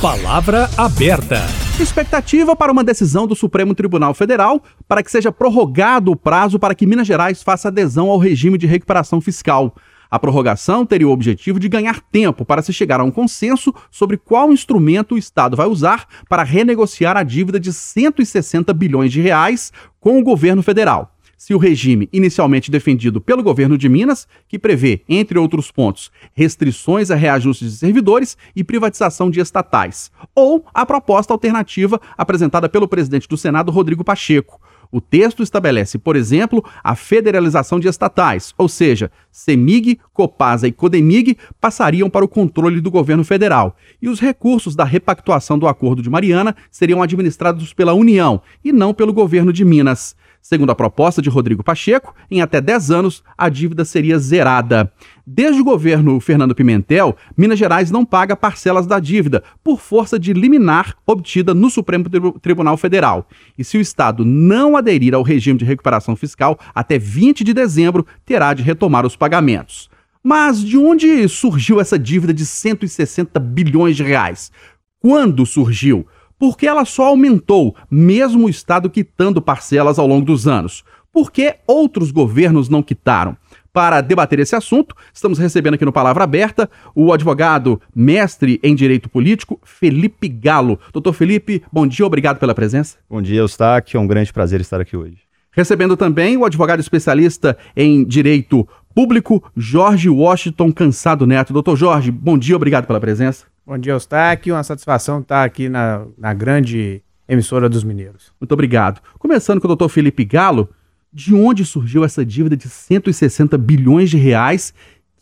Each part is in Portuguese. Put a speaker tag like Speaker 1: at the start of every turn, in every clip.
Speaker 1: Palavra aberta.
Speaker 2: Expectativa para uma decisão do Supremo Tribunal Federal para que seja prorrogado o prazo para que Minas Gerais faça adesão ao regime de recuperação fiscal. A prorrogação teria o objetivo de ganhar tempo para se chegar a um consenso sobre qual instrumento o Estado vai usar para renegociar a dívida de 160 bilhões de reais com o governo federal se o regime inicialmente defendido pelo governo de Minas, que prevê, entre outros pontos, restrições a reajustes de servidores e privatização de estatais, ou a proposta alternativa apresentada pelo presidente do Senado, Rodrigo Pacheco, o texto estabelece, por exemplo, a federalização de estatais, ou seja, CEMIG, Copasa e Codemig passariam para o controle do governo federal, e os recursos da repactuação do Acordo de Mariana seriam administrados pela União e não pelo governo de Minas. Segundo a proposta de Rodrigo Pacheco, em até 10 anos a dívida seria zerada. Desde o governo Fernando Pimentel, Minas Gerais não paga parcelas da dívida por força de liminar obtida no Supremo Tribunal Federal. E se o Estado não aderir ao regime de recuperação fiscal até 20 de dezembro, terá de retomar os pagamentos. Mas de onde surgiu essa dívida de 160 bilhões de reais? Quando surgiu? Porque ela só aumentou, mesmo o Estado quitando parcelas ao longo dos anos. Por que outros governos não quitaram? Para debater esse assunto, estamos recebendo aqui no Palavra Aberta o advogado mestre em Direito Político, Felipe Galo. Doutor Felipe, bom dia, obrigado pela presença.
Speaker 3: Bom dia, Eustáquio, é um grande prazer estar aqui hoje.
Speaker 2: Recebendo também o advogado especialista em Direito Público, Jorge Washington Cansado Neto. Doutor Jorge, bom dia, obrigado pela presença.
Speaker 4: Bom dia, Eustáquio. Uma satisfação estar aqui na, na grande emissora dos Mineiros.
Speaker 2: Muito obrigado. Começando com o doutor Felipe Galo, de onde surgiu essa dívida de 160 bilhões de reais,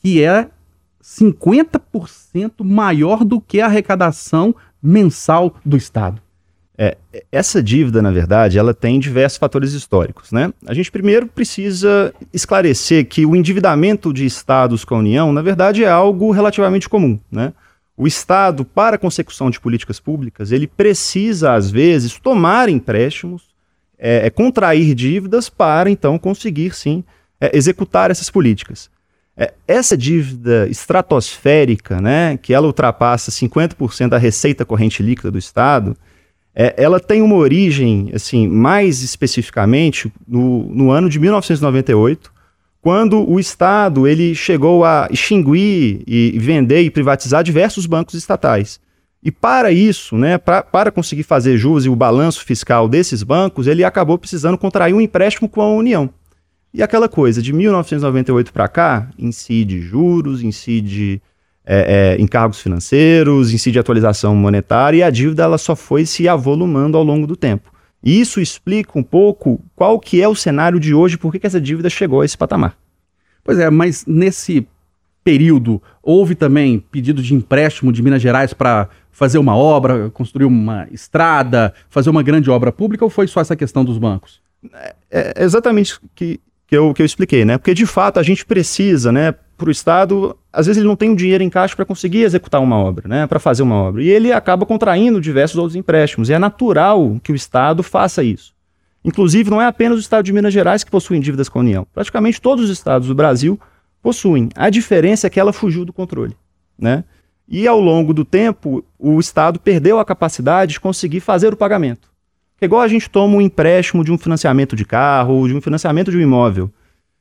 Speaker 2: que é 50% maior do que a arrecadação mensal do Estado?
Speaker 3: É, essa dívida, na verdade, ela tem diversos fatores históricos. Né? A gente primeiro precisa esclarecer que o endividamento de estados com a União, na verdade, é algo relativamente comum. Né? O Estado, para a consecução de políticas públicas, ele precisa, às vezes, tomar empréstimos, é, é contrair dívidas para, então, conseguir, sim, é, executar essas políticas. É, essa dívida estratosférica, né, que ela ultrapassa 50% da receita corrente líquida do Estado, é, ela tem uma origem, assim, mais especificamente, no, no ano de 1998, quando o Estado ele chegou a extinguir e vender e privatizar diversos bancos estatais. E para isso, né, pra, para conseguir fazer jus e o balanço fiscal desses bancos, ele acabou precisando contrair um empréstimo com a União. E aquela coisa, de 1998 para cá, incide juros, incide é, é, encargos financeiros, incide atualização monetária, e a dívida ela só foi se avolumando ao longo do tempo. E isso explica um pouco qual que é o cenário de hoje, por que essa dívida chegou a esse patamar.
Speaker 2: Pois é, mas nesse período houve também pedido de empréstimo de Minas Gerais para fazer uma obra, construir uma estrada, fazer uma grande obra pública ou foi só essa questão dos bancos?
Speaker 3: É, é exatamente que, que, eu, que eu expliquei, né? Porque de fato a gente precisa, né, para o Estado, às vezes ele não tem o dinheiro em caixa para conseguir executar uma obra, né, para fazer uma obra. E ele acaba contraindo diversos outros empréstimos. E é natural que o Estado faça isso. Inclusive, não é apenas o Estado de Minas Gerais que possui dívidas com a União. Praticamente todos os estados do Brasil possuem. A diferença é que ela fugiu do controle. Né? E ao longo do tempo, o Estado perdeu a capacidade de conseguir fazer o pagamento. É igual a gente toma um empréstimo de um financiamento de carro de um financiamento de um imóvel.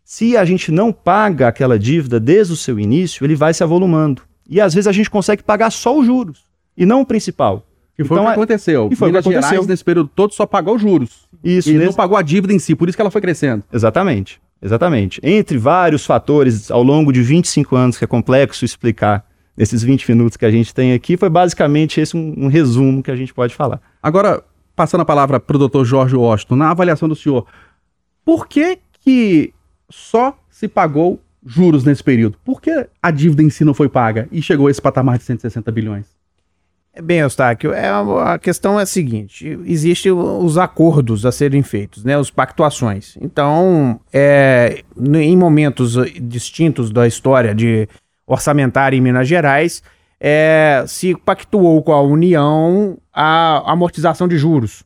Speaker 3: Se a gente não paga aquela dívida desde o seu início, ele vai se avolumando. E às vezes a gente consegue pagar só os juros e não o principal.
Speaker 2: Que foi então, o que aconteceu.
Speaker 3: Que foi Minas o que aconteceu. Gerais,
Speaker 2: nesse período todo, só pagou os juros.
Speaker 3: Isso.
Speaker 2: E nesse... não pagou a dívida em si, por isso que ela foi crescendo.
Speaker 3: Exatamente. Exatamente. Entre vários fatores, ao longo de 25 anos, que é complexo explicar nesses 20 minutos que a gente tem aqui, foi basicamente esse um, um resumo que a gente pode falar.
Speaker 2: Agora, passando a palavra para o doutor Jorge Washington, na avaliação do senhor, por que que só se pagou juros nesse período? Por que a dívida em si não foi paga e chegou a esse patamar de 160 bilhões?
Speaker 4: É bem, Eustáquio, é, a questão é a seguinte: existem os acordos a serem feitos, né, os pactuações. Então, é, em momentos distintos da história de orçamentária em Minas Gerais, é, se pactuou com a União a amortização de juros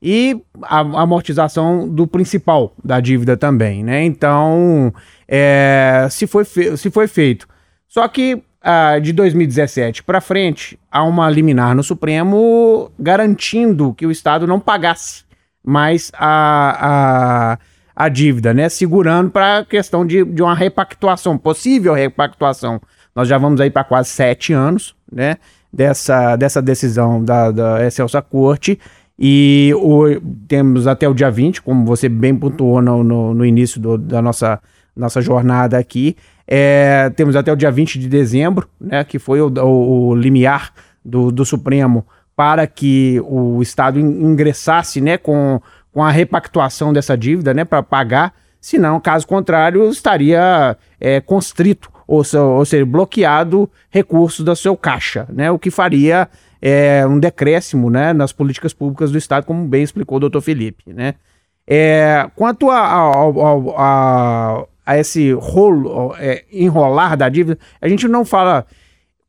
Speaker 4: e a amortização do principal da dívida também, né? Então, é, se, foi se foi feito. Só que ah, de 2017 para frente, há uma liminar no Supremo garantindo que o Estado não pagasse mais a, a, a dívida, né? Segurando para a questão de, de uma repactuação, possível repactuação. Nós já vamos aí para quase sete anos, né? Dessa, dessa decisão da, da Excelsa Corte. E o, temos até o dia 20, como você bem pontuou no, no, no início do, da nossa, nossa jornada aqui. É, temos até o dia 20 de dezembro, né, que foi o, o, o limiar do, do Supremo para que o Estado ingressasse né, com, com a repactuação dessa dívida né, para pagar, senão, caso contrário, estaria é, constrito, ou, ou seja, bloqueado recursos do seu caixa, né, o que faria é, um decréscimo né, nas políticas públicas do Estado, como bem explicou o doutor Felipe. Né. É, quanto a, a, a, a esse rolo, é, enrolar da dívida, a gente não fala,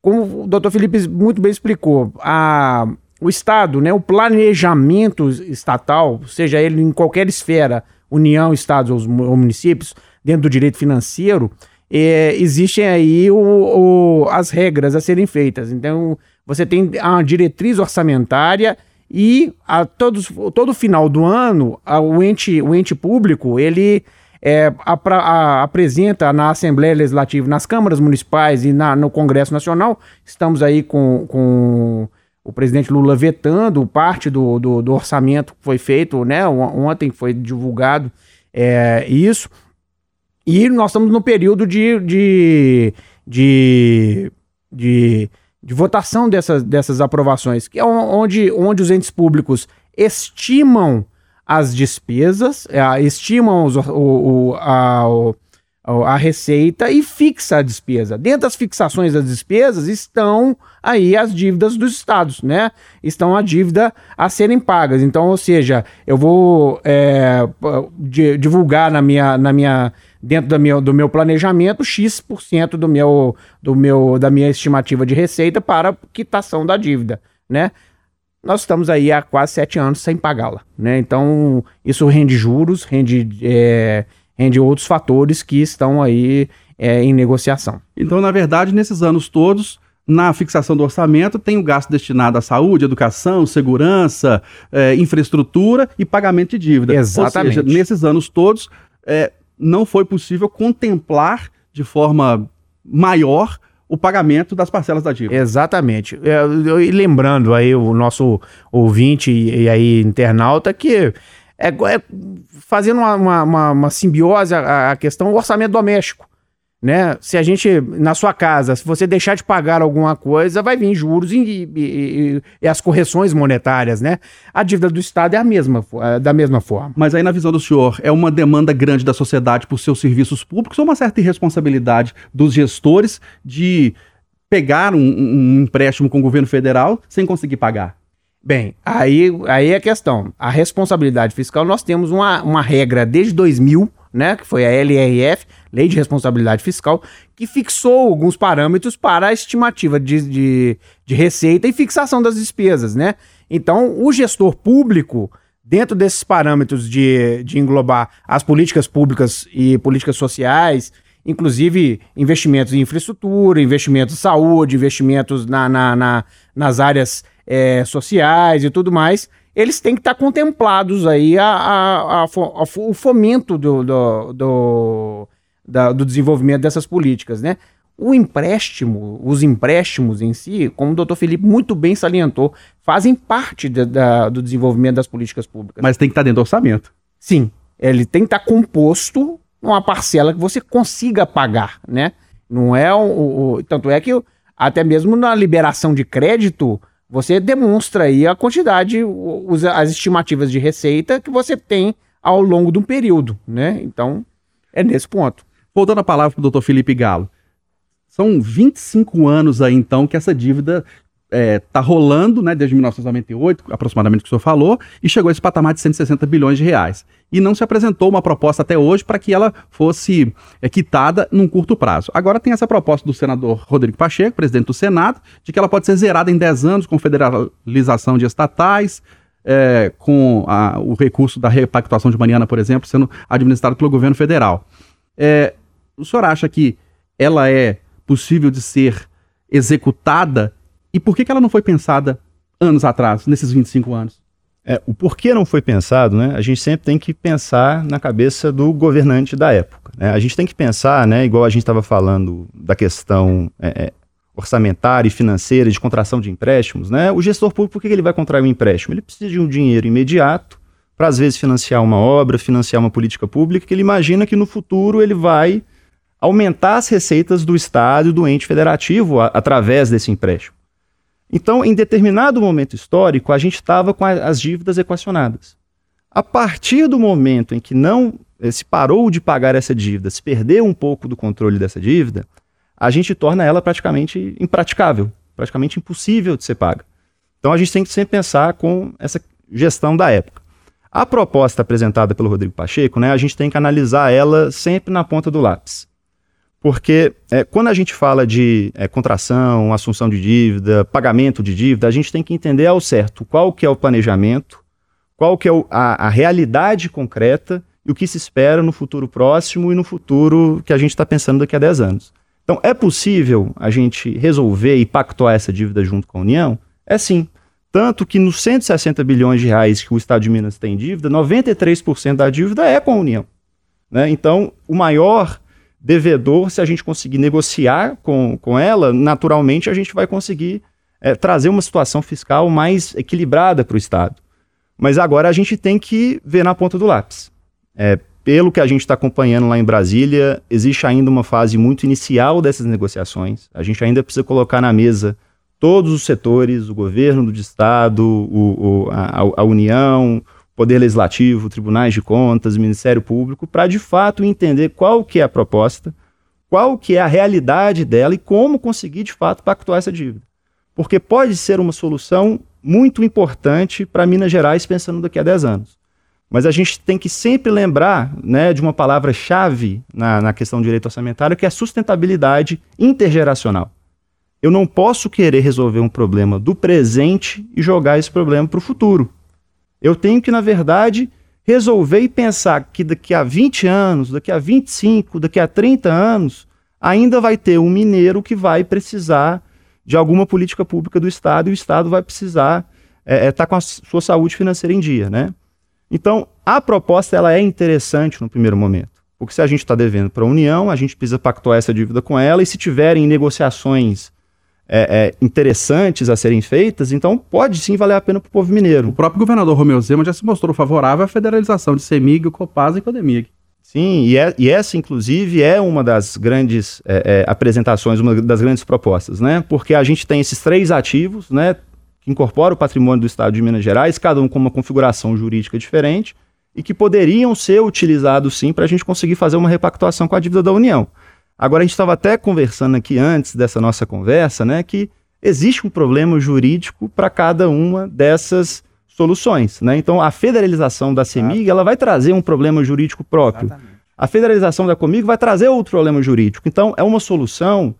Speaker 4: como o doutor Felipe muito bem explicou, a, o Estado, né, o planejamento estatal, seja ele em qualquer esfera, União, Estados ou, municípios, dentro do direito financeiro, é, existem aí o, o, as regras a serem feitas. Então, você tem a diretriz orçamentária e a todos, todo final do ano, a, o, ente, o ente público, ele é, a, apresenta na Assembleia Legislativa, nas câmaras municipais e na, no Congresso Nacional. Estamos aí com, com o presidente Lula vetando parte do, do, do orçamento que foi feito, né? Ontem foi divulgado é, isso. E nós estamos no período de, de, de, de, de votação dessas, dessas aprovações, que é onde, onde os entes públicos estimam as despesas, é, estimam os, o, o, a, o, a receita e fixa a despesa. Dentro das fixações das despesas estão aí as dívidas dos estados, né? Estão a dívida a serem pagas. Então, ou seja, eu vou é, divulgar na minha, na minha dentro do meu, do meu planejamento X% do meu, do meu, da minha estimativa de receita para quitação da dívida, né? nós estamos aí há quase sete anos sem pagá-la. Né? Então, isso rende juros, rende, é, rende outros fatores que estão aí é, em negociação.
Speaker 2: Então, na verdade, nesses anos todos, na fixação do orçamento, tem o gasto destinado à saúde, educação, segurança, é, infraestrutura e pagamento de dívida.
Speaker 4: Exatamente.
Speaker 2: Ou seja, nesses anos todos, é, não foi possível contemplar de forma maior o pagamento das parcelas da dívida.
Speaker 4: Exatamente. É, e lembrando aí o nosso ouvinte e, e aí internauta que é, é fazendo uma, uma, uma simbiose a, a questão do orçamento doméstico né? Se a gente, na sua casa, se você deixar de pagar alguma coisa, vai vir juros e, e, e, e, as correções monetárias, né? A dívida do Estado é a mesma, é da mesma forma.
Speaker 2: Mas aí, na visão do senhor, é uma demanda grande da sociedade por seus serviços públicos ou uma certa irresponsabilidade dos gestores de pegar um, um empréstimo com o governo federal sem conseguir pagar?
Speaker 4: Bem, aí, aí é a questão. A responsabilidade fiscal, nós temos uma, uma regra desde 2000, né, que foi a LRF, Lei de Responsabilidade Fiscal, que fixou alguns parâmetros para a estimativa de, de, de receita e fixação das despesas, né? Então, o gestor público, dentro desses parâmetros de, de englobar as políticas públicas e políticas sociais, inclusive investimentos em infraestrutura, investimentos em saúde, investimentos na, na, na nas áreas é, sociais e tudo mais, eles têm que estar contemplados aí a, a, a, o fomento do, do, do, da, do desenvolvimento dessas políticas, né? O empréstimo, os empréstimos em si, como o doutor Felipe muito bem salientou, fazem parte de, da, do desenvolvimento das políticas públicas.
Speaker 2: Mas tem que estar dentro do orçamento.
Speaker 4: Sim, ele tem que estar composto numa parcela que você consiga pagar, né? Não é o, o tanto é que até mesmo na liberação de crédito você demonstra aí a quantidade, os, as estimativas de receita que você tem ao longo de um período, né? Então, é nesse ponto.
Speaker 2: Voltando a palavra para o doutor Felipe Galo. São 25 anos aí, então, que essa dívida é, tá rolando, né, desde 1998, aproximadamente que o senhor falou, e chegou a esse patamar de 160 bilhões de reais. E não se apresentou uma proposta até hoje para que ela fosse é, quitada num curto prazo. Agora tem essa proposta do senador Rodrigo Pacheco, presidente do Senado, de que ela pode ser zerada em 10 anos com federalização de estatais, é, com a, o recurso da repactuação de Mariana, por exemplo, sendo administrado pelo governo federal. É, o senhor acha que ela é possível de ser executada e por que, que ela não foi pensada anos atrás, nesses 25 anos?
Speaker 3: É, o porquê não foi pensado, né? A gente sempre tem que pensar na cabeça do governante da época. Né? A gente tem que pensar, né, igual a gente estava falando da questão é, é, orçamentária e financeira de contração de empréstimos, né? O gestor público, por que ele vai contrair um empréstimo? Ele precisa de um dinheiro imediato para, às vezes, financiar uma obra, financiar uma política pública, que ele imagina que no futuro ele vai aumentar as receitas do Estado e do ente federativo a, através desse empréstimo. Então, em determinado momento histórico, a gente estava com a, as dívidas equacionadas. A partir do momento em que não eh, se parou de pagar essa dívida, se perdeu um pouco do controle dessa dívida, a gente torna ela praticamente impraticável, praticamente impossível de ser paga. Então a gente tem que sempre pensar com essa gestão da época. A proposta apresentada pelo Rodrigo Pacheco, né, a gente tem que analisar ela sempre na ponta do lápis. Porque é, quando a gente fala de é, contração, assunção de dívida, pagamento de dívida, a gente tem que entender ao certo qual que é o planejamento, qual que é o, a, a, realidade concreta e o que se espera no futuro próximo e no futuro que a gente está pensando daqui a 10 anos. Então, é possível a gente resolver e pactuar essa dívida junto com a União? É sim. Tanto que nos 160 bilhões de reais que o Estado de Minas tem dívida, 93% da dívida é com a União. Né? Então, o maior devedor, se a gente conseguir negociar com, com ela, naturalmente a gente vai conseguir é, trazer uma situação fiscal mais equilibrada para o Estado. Mas agora a gente tem que ver na ponta do lápis. É, pelo que a gente está acompanhando lá em Brasília, existe ainda uma fase muito inicial dessas negociações. A gente ainda precisa colocar na mesa todos os setores, o governo do Estado, o, o, a, a, União, Poder Legislativo, Tribunais de Contas, Ministério Público, para de fato entender qual que é a proposta, qual que é a realidade dela e como conseguir de fato pactuar essa dívida. Porque pode ser uma solução muito importante para Minas Gerais pensando daqui a 10 anos. Mas a gente tem que sempre lembrar né, de uma palavra-chave na, na questão do direito orçamentário, que é a sustentabilidade intergeracional. Eu não posso querer resolver um problema do presente e jogar esse problema para o futuro. Eu tenho que, na verdade, resolver e pensar que daqui a 20 anos, daqui a 25, daqui a 30 anos, ainda vai ter um mineiro que vai precisar de alguma política pública do Estado e o Estado vai precisar estar é, é, tá com a sua saúde financeira em dia, né? Então, a proposta ela é interessante no primeiro momento. Porque se a gente está devendo para a União, a gente precisa pactuar essa dívida com ela, e se tiverem negociações é, é, interessantes a serem feitas, então pode sim valer a pena para o povo mineiro.
Speaker 2: O próprio governador Romeu Zema já se mostrou favorável à federalização de CEMIG, Copasa e Codemig.
Speaker 3: Sim, e, é, e, essa, inclusive, é uma das grandes é, é, apresentações, uma das grandes propostas, né? Porque a gente tem esses três ativos, né? que incorpora o patrimônio do Estado de Minas Gerais, cada um com uma configuração jurídica diferente, e que poderiam ser utilizados sim para a gente conseguir fazer uma repactuação com a dívida da União. Agora, a gente estava até conversando aqui antes dessa nossa conversa, né, que existe um problema jurídico para cada uma dessas soluções. Né? Então, a federalização da CEMIG ela vai trazer um problema jurídico próprio. Exatamente. A federalização da Comigo vai trazer outro problema jurídico. Então, é uma solução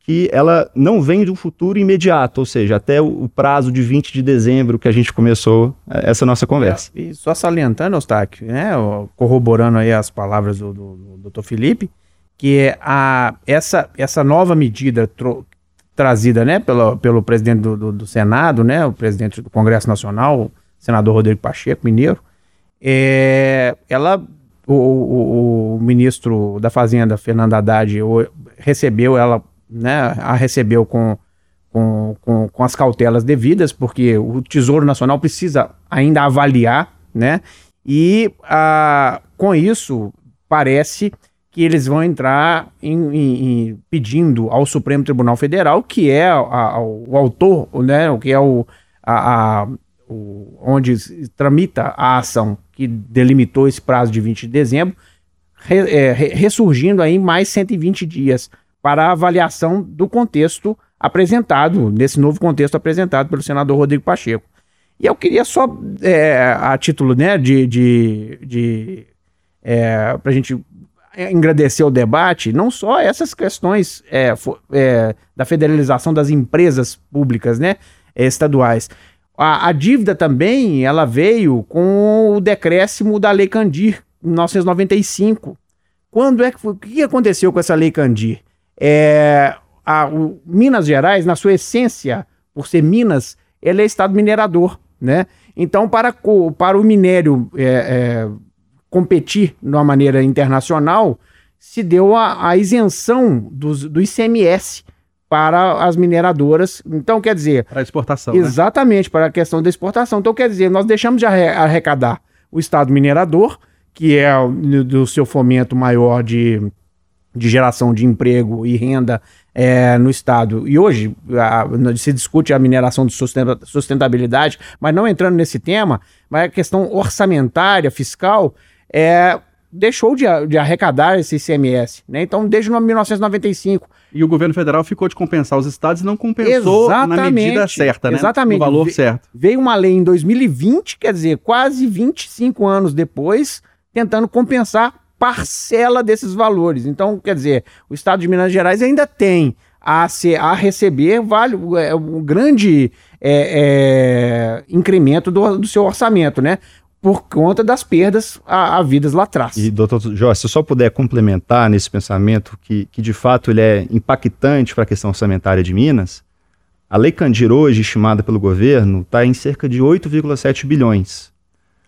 Speaker 3: que ela não vem de um futuro imediato, ou seja, até o, prazo de 20 de dezembro que a gente começou é, essa nossa conversa.
Speaker 4: E só salientando, Eustáquio, né, corroborando aí as palavras do, do, do Dr. Felipe, que é a, essa, essa nova medida tro, trazida né, pelo, pelo presidente do, do, do, Senado, né, o presidente do Congresso Nacional, o senador Rodrigo Pacheco, mineiro, é, ela, o, o, o ministro da Fazenda, Fernando Haddad, recebeu ela né, a recebeu com, com, com, com, as cautelas devidas, porque o Tesouro Nacional precisa ainda avaliar, né? E a, com isso, parece que eles vão entrar em, em, em, pedindo ao Supremo Tribunal Federal, que é a, a, o autor, né, o que é o, a, o, onde tramita a ação que delimitou esse prazo de 20 de dezembro, re, é, ressurgindo aí mais 120 dias para a avaliação do contexto apresentado, nesse novo contexto apresentado pelo senador Rodrigo Pacheco. E eu queria só, é, a título né, de, de, de é, para a gente engrandecer o debate, não só essas questões é, é, da federalização das empresas públicas né, estaduais. A, a, dívida também ela veio com o decréscimo da Lei Candir, em 1995. Quando é que foi, o que aconteceu com essa Lei Candir? É, a, o, Minas Gerais, na sua essência, por ser Minas, ele é estado minerador, né? Então, para, para o minério é, é, competir de uma maneira internacional, se deu a, a isenção dos, do ICMS para as mineradoras. Então, quer dizer.
Speaker 2: Para a exportação.
Speaker 4: Né? Exatamente, né? para a questão da exportação. Então, quer dizer, nós deixamos de arrecadar o Estado minerador, que é do seu fomento maior de, de geração de emprego e renda é, no Estado. E hoje a, se discute a mineração de sustentabilidade, mas não entrando nesse tema, mas a questão orçamentária, fiscal, é, deixou de, de arrecadar esse ICMS. Né? Então, desde 1995.
Speaker 2: E o governo federal ficou de compensar os estados e não compensou exatamente, na medida certa, né?
Speaker 4: Exatamente.
Speaker 2: No valor Ve certo.
Speaker 4: Veio uma lei em 2020, quer dizer, quase 25 anos depois, tentando compensar parcela desses valores. Então, quer dizer, o estado de Minas Gerais ainda tem a, ser, a receber vale, é, um grande é, é, incremento do, do seu orçamento, né? Por conta das perdas havidas lá atrás.
Speaker 3: E, doutor Jorge, se eu só puder complementar nesse pensamento, que, que de fato ele é impactante para a questão orçamentária de Minas, a Lei Candir hoje, estimada pelo governo, está em cerca de 8,7 bilhões.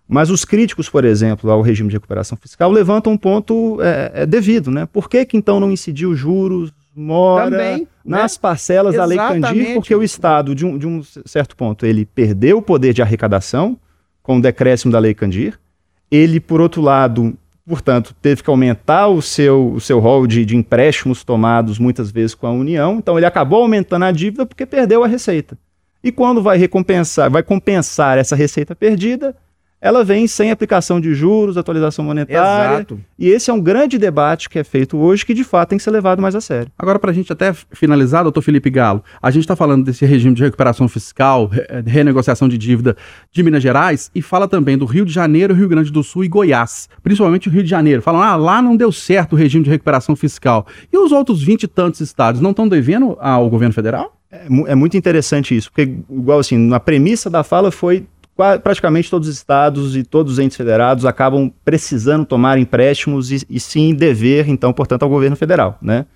Speaker 3: Mas os críticos, por exemplo, ao regime de recuperação fiscal levantam um ponto é, é devido, né? Por que, que então não incidiu juros, mora Também, nas né? parcelas Exatamente. da Lei Candir? Porque o Estado, de um, de um certo ponto, ele perdeu o poder de arrecadação, com o decréscimo da Lei Candir. Ele, por outro lado, portanto, teve que aumentar o seu, o seu rol de, de empréstimos tomados muitas vezes com a União. Então, ele acabou aumentando a dívida porque perdeu a receita. E quando vai recompensar, vai compensar essa receita perdida, ela vem sem aplicação de juros, atualização monetária. Exato. E esse é um grande debate que é feito hoje que de fato tem que ser levado mais a sério.
Speaker 2: Agora, para a gente até finalizar, doutor Felipe Galo, a gente está falando desse regime de recuperação fiscal, re renegociação de dívida de Minas Gerais e fala também do Rio de Janeiro, Rio Grande do Sul e Goiás, principalmente o Rio de Janeiro. Falam, ah, lá não deu certo o regime de recuperação fiscal. E os outros 20 e tantos estados não estão devendo ao governo federal?
Speaker 3: É, é muito interessante isso, porque, igual assim, na premissa da fala foi praticamente todos os estados e todos os entes federados acabam precisando tomar empréstimos e, e sim dever, então, portanto, ao governo federal, né?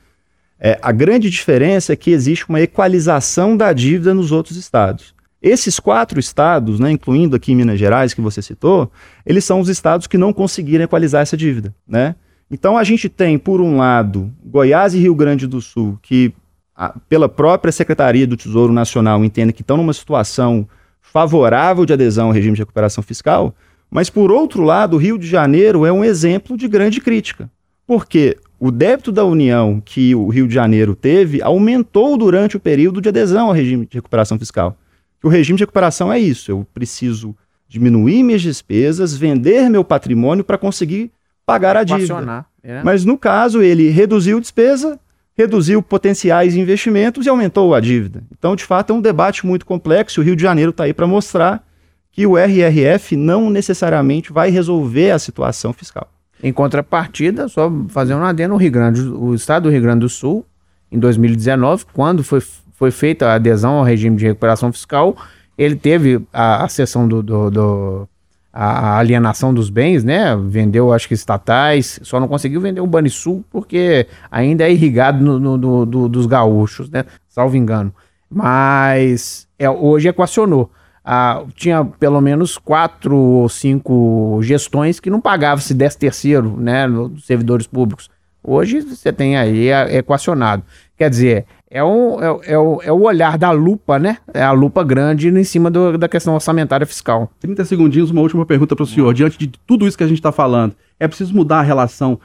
Speaker 3: É, a grande diferença é que existe uma equalização da dívida nos outros estados. Esses quatro estados, né, incluindo aqui Minas Gerais, que você citou, eles são os estados que não conseguiram equalizar essa dívida. Né? Então a gente tem, por um lado, Goiás e Rio Grande do Sul, que, a, pela própria Secretaria do Tesouro Nacional, entendem que estão numa situação favorável de adesão ao regime de recuperação fiscal, mas, por outro lado, o Rio de Janeiro é um exemplo de grande crítica, porque o débito da União que o Rio de Janeiro teve aumentou durante o período de adesão ao regime de recuperação fiscal. O regime de recuperação é isso: eu preciso diminuir minhas despesas, vender meu patrimônio para conseguir pagar a dívida. É. Mas no caso, ele reduziu despesa, reduziu potenciais investimentos e aumentou a dívida. Então, de fato, é um debate muito complexo. O Rio de Janeiro está aí para mostrar que o RRF não necessariamente vai resolver a situação fiscal.
Speaker 4: Em contrapartida, só fazer um adendo, o, Rio Grande, o estado do Rio Grande do Sul, em 2019, quando foi, foi feita a adesão ao regime de recuperação fiscal, ele teve a, a sessão do, do, do a alienação dos bens, né? Vendeu, acho que estatais, só não conseguiu vender o Banrisul porque ainda é irrigado no, no, no, do, dos gaúchos, né? Salvo engano. Mas é, hoje equacionou. Ah, tinha pelo menos quatro ou cinco gestões que não pagavam esse 10 terceiro, né? Dos servidores públicos. Hoje você tem aí é, equacionado. Quer dizer, é, um, é, é, o, é o olhar da lupa, né? É a lupa grande em cima do, da questão orçamentária fiscal.
Speaker 2: 30 segundinhos, uma última pergunta para o senhor. Diante de tudo isso que a gente está falando, é preciso mudar a relação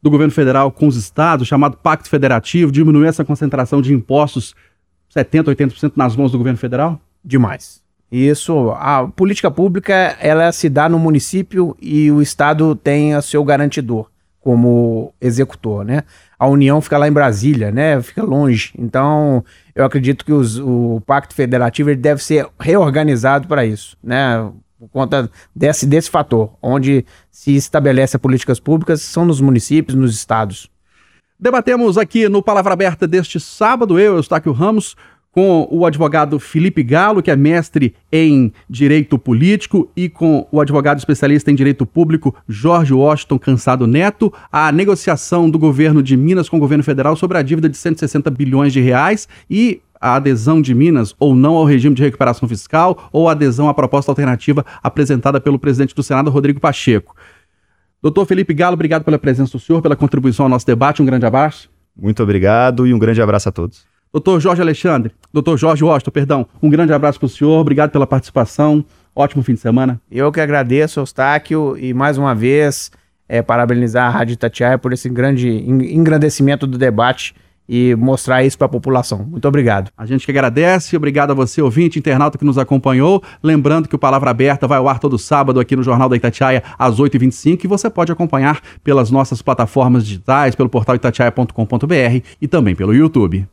Speaker 2: do governo federal com os estados, chamado Pacto Federativo, diminuir essa concentração de impostos 70%, 80% nas mãos do governo federal?
Speaker 4: Demais. Isso, a política pública, ela se dá no município e o estado tem o seu garantidor como executor, né? A União fica lá em Brasília, né? Fica longe. Então, eu acredito que os, o Pacto Federativo deve ser reorganizado para isso, né? Por conta desse, desse fator, onde se estabelece políticas públicas são nos municípios, nos estados.
Speaker 2: Debatemos aqui no Palavra Aberta deste sábado, eu, Eustáquio Ramos, com o advogado Felipe Galo, que é mestre em Direito Político, e com o advogado especialista em Direito Público Jorge Washington Cansado Neto, a negociação do governo de Minas com o governo federal sobre a dívida de 160 bilhões de reais e a adesão de Minas ou não ao regime de recuperação fiscal ou adesão à proposta alternativa apresentada pelo presidente do Senado, Rodrigo Pacheco. Doutor Felipe Galo, obrigado pela presença do senhor, pela contribuição ao nosso debate. Um grande abraço.
Speaker 3: Muito obrigado e um grande abraço a todos.
Speaker 2: Doutor Jorge Alexandre, doutor Jorge Washington, perdão, um grande abraço para o senhor, obrigado pela participação, ótimo fim de semana.
Speaker 4: Eu que agradeço, Eustáquio, e mais uma vez é, parabenizar a Rádio Itatiaia por esse grande engrandecimento do debate e mostrar isso para a população. Muito obrigado.
Speaker 2: A gente que agradece, obrigado a você, ouvinte, internauta que nos acompanhou. Lembrando que o Palavra Aberta vai ao ar todo sábado aqui no Jornal da Itatiaia, às 8h25, e você pode acompanhar pelas nossas plataformas digitais, pelo portal itatiaia.com.br e também pelo YouTube.